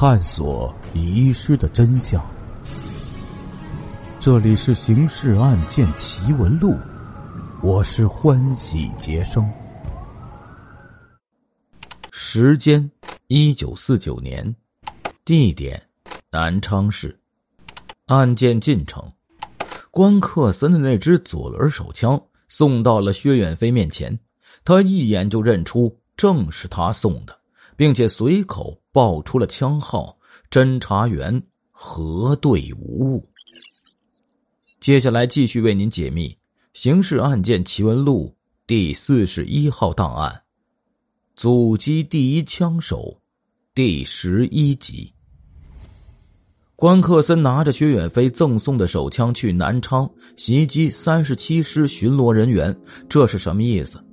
探索遗失的真相。这里是《刑事案件奇闻录》，我是欢喜杰生。时间：一九四九年，地点：南昌市。案件进程：关克森的那支左轮手枪送到了薛远飞面前，他一眼就认出正是他送的，并且随口报出了枪号。侦查员核对无误。接下来继续为您解密《刑事案件奇闻录》第四十一号档案：阻击第一枪手，第十一集。关克森拿着薛远飞赠送的手枪去南昌袭击三十七师巡逻人员，这是什么意思？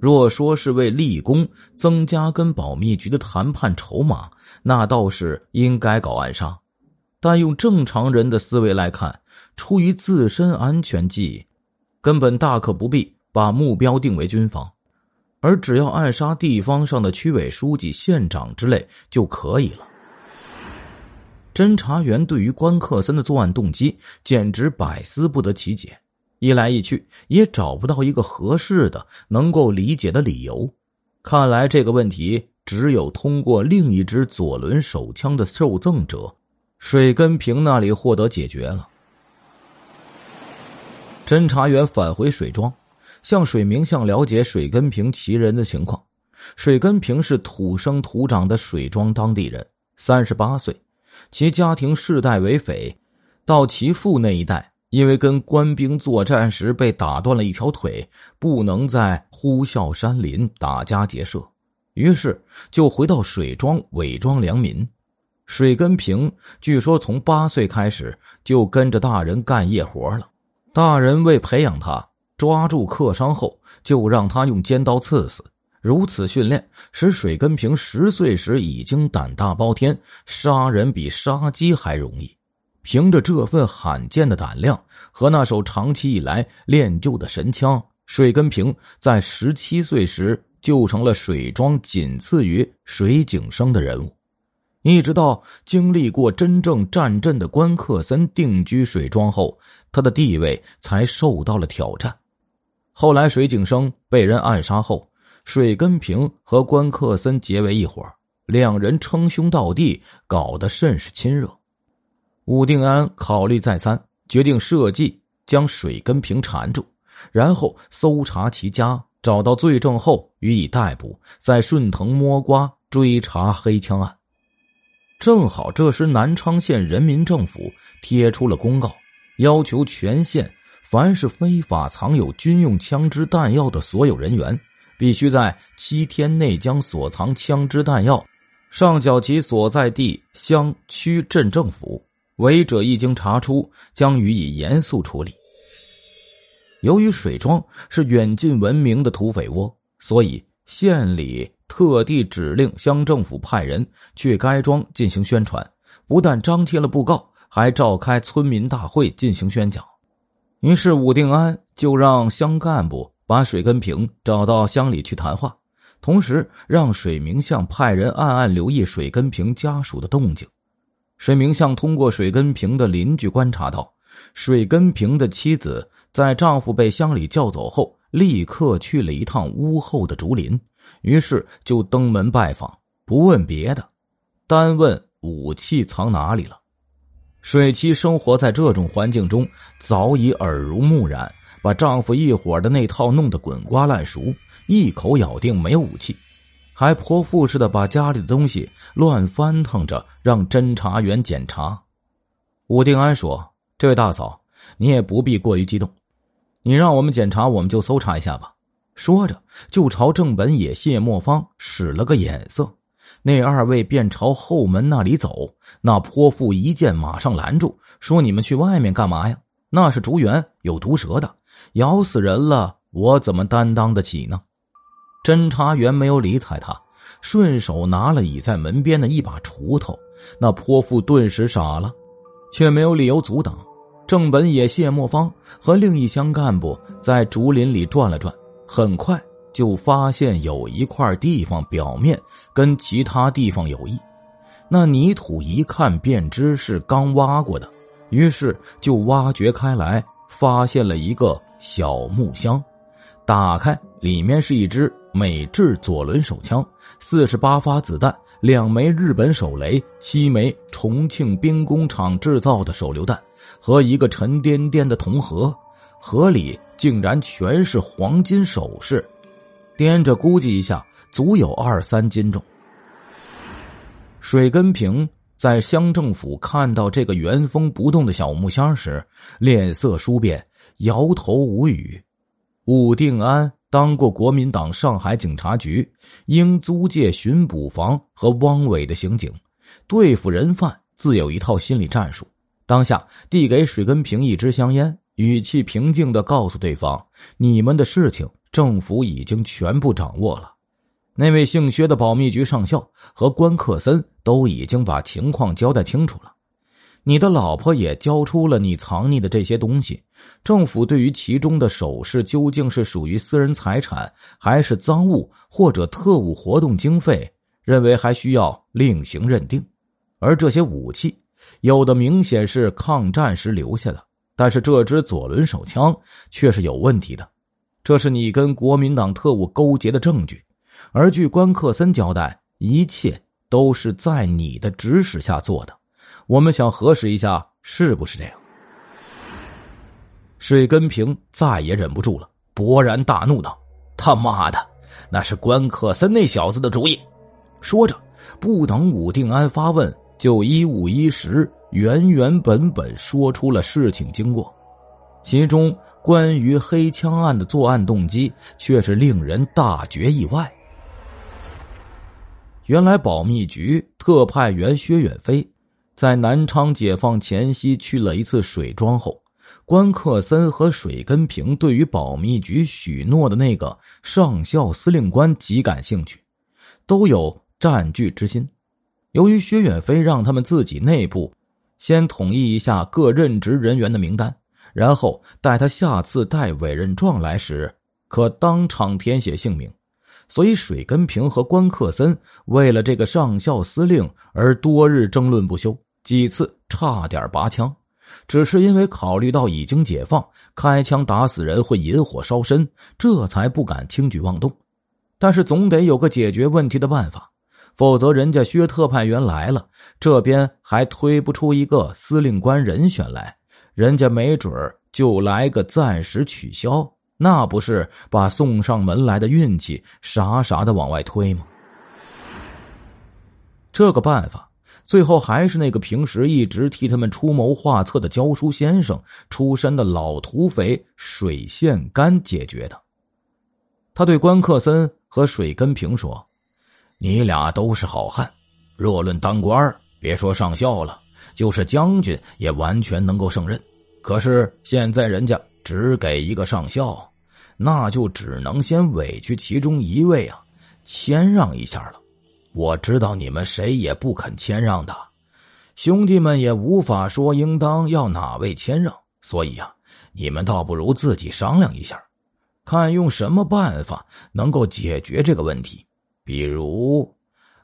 若说是为立功、增加跟保密局的谈判筹码，那倒是应该搞暗杀。但用正常人的思维来看，出于自身安全计，根本大可不必把目标定为军方，而只要暗杀地方上的区委书记、县长之类就可以了。侦查员对于关克森的作案动机简直百思不得其解。一来一去也找不到一个合适的、能够理解的理由，看来这个问题只有通过另一支左轮手枪的受赠者水根平那里获得解决了。侦查员返回水庄，向水明巷了解水根平其人的情况。水根平是土生土长的水庄当地人，三十八岁，其家庭世代为匪，到其父那一代。因为跟官兵作战时被打断了一条腿，不能在呼啸山林打家劫舍，于是就回到水庄伪装良民。水根平据说从八岁开始就跟着大人干夜活了，大人为培养他，抓住客商后就让他用尖刀刺死。如此训练使水根平十岁时已经胆大包天，杀人比杀鸡还容易。凭着这份罕见的胆量和那手长期以来练就的神枪，水根平在十七岁时就成了水庄仅次于水井生的人物。一直到经历过真正战阵的关克森定居水庄后，他的地位才受到了挑战。后来水井生被人暗杀后，水根平和关克森结为一伙，两人称兄道弟，搞得甚是亲热。武定安考虑再三，决定设计将水根平缠住，然后搜查其家，找到罪证后予以逮捕，再顺藤摸瓜追查黑枪案。正好这时南昌县人民政府贴出了公告，要求全县凡是非法藏有军用枪支弹药的所有人员，必须在七天内将所藏枪支弹药上缴其所在地乡区镇政府。违者一经查出，将予以严肃处理。由于水庄是远近闻名的土匪窝，所以县里特地指令乡政府派人去该庄进行宣传，不但张贴了布告，还召开村民大会进行宣讲。于是武定安就让乡干部把水根平找到乡里去谈话，同时让水明巷派人暗暗留意水根平家属的动静。水明巷通过水根平的邻居观察到，水根平的妻子在丈夫被乡里叫走后，立刻去了一趟屋后的竹林，于是就登门拜访，不问别的，单问武器藏哪里了。水妻生活在这种环境中，早已耳濡目染，把丈夫一伙的那套弄得滚瓜烂熟，一口咬定没有武器。还泼妇似的把家里的东西乱翻腾着，让侦查员检查。武定安说：“这位大嫂，你也不必过于激动，你让我们检查，我们就搜查一下吧。”说着，就朝正本野、谢莫方使了个眼色。那二位便朝后门那里走。那泼妇一见，马上拦住，说：“你们去外面干嘛呀？那是竹园，有毒蛇的，咬死人了，我怎么担当得起呢？”侦查员没有理睬他，顺手拿了倚在门边的一把锄头。那泼妇顿时傻了，却没有理由阻挡。正本野、谢莫方和另一乡干部在竹林里转了转，很快就发现有一块地方表面跟其他地方有异。那泥土一看便知是刚挖过的，于是就挖掘开来，发现了一个小木箱。打开，里面是一支美制左轮手枪，四十八发子弹，两枚日本手雷，七枚重庆兵工厂制造的手榴弹，和一个沉甸甸的铜盒，盒里竟然全是黄金首饰，掂着估计一下，足有二三斤重。水根平在乡政府看到这个原封不动的小木箱时，脸色殊变，摇头无语。武定安当过国民党上海警察局英租界巡捕房和汪伪的刑警，对付人犯自有一套心理战术。当下递给水根平一支香烟，语气平静的告诉对方：“你们的事情，政府已经全部掌握了。”那位姓薛的保密局上校和关克森都已经把情况交代清楚了，你的老婆也交出了你藏匿的这些东西。政府对于其中的首饰究竟是属于私人财产，还是赃物或者特务活动经费，认为还需要另行认定。而这些武器，有的明显是抗战时留下的，但是这支左轮手枪却是有问题的，这是你跟国民党特务勾结的证据。而据关克森交代，一切都是在你的指使下做的。我们想核实一下，是不是这样？水根平再也忍不住了，勃然大怒道：“他妈的，那是关克森那小子的主意！”说着，不等武定安发问，就一五一十、原原本本说出了事情经过。其中关于黑枪案的作案动机，却是令人大觉意外。原来保密局特派员薛远飞，在南昌解放前夕去了一次水庄后，关克森和水根平对于保密局许诺的那个上校司令官极感兴趣，都有占据之心。由于薛远飞让他们自己内部先统一一下各任职人员的名单，然后待他下次带委任状来时，可当场填写姓名。所以，水根平和关克森为了这个上校司令而多日争论不休，几次差点拔枪，只是因为考虑到已经解放，开枪打死人会引火烧身，这才不敢轻举妄动。但是总得有个解决问题的办法，否则人家薛特派员来了，这边还推不出一个司令官人选来，人家没准儿就来个暂时取消。那不是把送上门来的运气傻傻的往外推吗？这个办法最后还是那个平时一直替他们出谋划策的教书先生出身的老土匪水线干解决的。他对关克森和水根平说：“你俩都是好汉，若论当官别说上校了，就是将军也完全能够胜任。可是现在人家只给一个上校。”那就只能先委屈其中一位啊，谦让一下了。我知道你们谁也不肯谦让的，兄弟们也无法说应当要哪位谦让，所以啊，你们倒不如自己商量一下，看用什么办法能够解决这个问题。比如，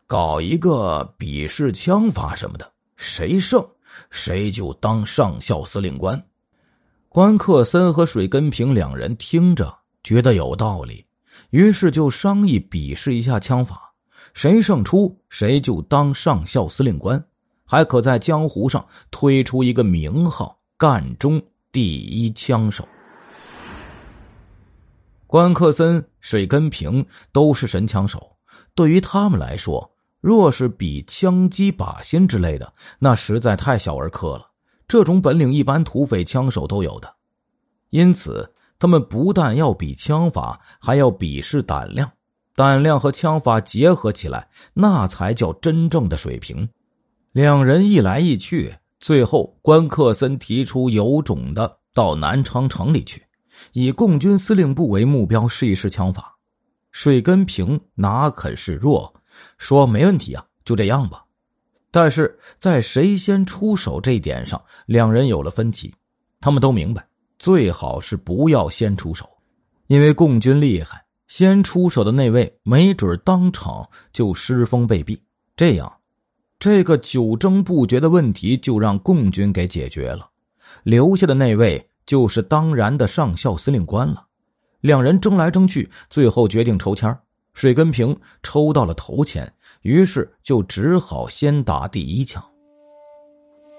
搞一个比试枪法什么的，谁胜谁就当上校司令官。关克森和水根平两人听着。觉得有道理，于是就商议比试一下枪法，谁胜出谁就当上校司令官，还可在江湖上推出一个名号“赣中第一枪手”。关克森、水根平都是神枪手，对于他们来说，若是比枪击靶心之类的，那实在太小儿科了。这种本领，一般土匪枪手都有的，因此。他们不但要比枪法，还要比试胆量。胆量和枪法结合起来，那才叫真正的水平。两人一来一去，最后关克森提出有种的到南昌城里去，以共军司令部为目标试一试枪法。水根平哪肯示弱，说没问题啊，就这样吧。但是在谁先出手这一点上，两人有了分歧。他们都明白。最好是不要先出手，因为共军厉害，先出手的那位没准当场就失风被毙。这样，这个久争不决的问题就让共军给解决了，留下的那位就是当然的上校司令官了。两人争来争去，最后决定抽签水根平抽到了头签，于是就只好先打第一枪。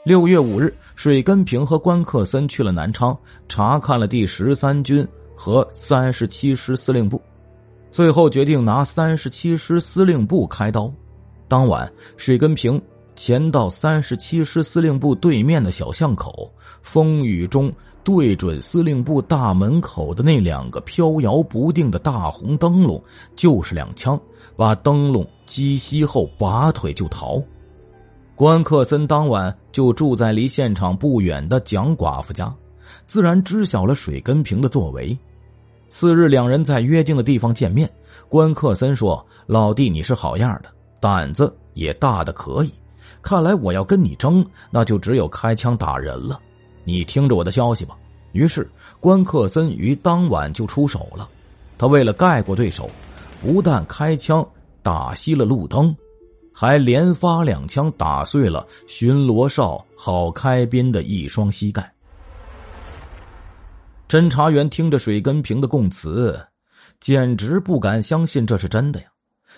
六月五日，水根平和关克森去了南昌，查看了第十三军和三十七师司令部，最后决定拿三十七师司令部开刀。当晚，水根平潜到三十七师司令部对面的小巷口，风雨中对准司令部大门口的那两个飘摇不定的大红灯笼，就是两枪，把灯笼击熄后拔腿就逃。关克森当晚就住在离现场不远的蒋寡妇家，自然知晓了水根平的作为。次日，两人在约定的地方见面。关克森说：“老弟，你是好样的。”胆子也大的可以，看来我要跟你争，那就只有开枪打人了。你听着我的消息吧。于是关克森于当晚就出手了。他为了盖过对手，不但开枪打熄了路灯，还连发两枪打碎了巡逻哨郝开斌的一双膝盖。侦查员听着水根平的供词，简直不敢相信这是真的呀。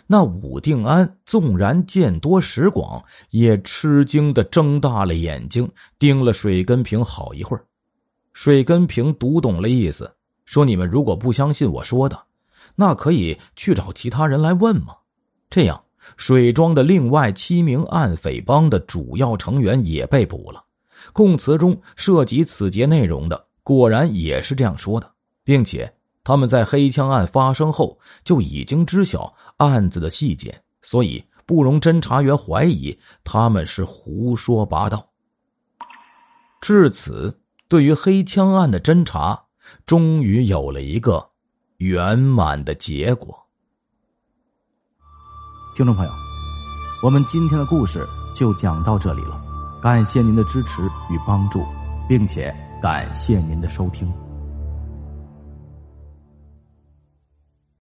那武定安纵然见多识广，也吃惊的睁大了眼睛，盯了水根平好一会儿。水根平读懂了意思，说：“你们如果不相信我说的，那可以去找其他人来问嘛？”这样，水庄的另外七名暗匪帮的主要成员也被捕了。供词中涉及此节内容的，果然也是这样说的，并且。他们在黑枪案发生后就已经知晓案子的细节，所以不容侦查员怀疑他们是胡说八道。至此，对于黑枪案的侦查终于有了一个圆满的结果。听众朋友，我们今天的故事就讲到这里了，感谢您的支持与帮助，并且感谢您的收听。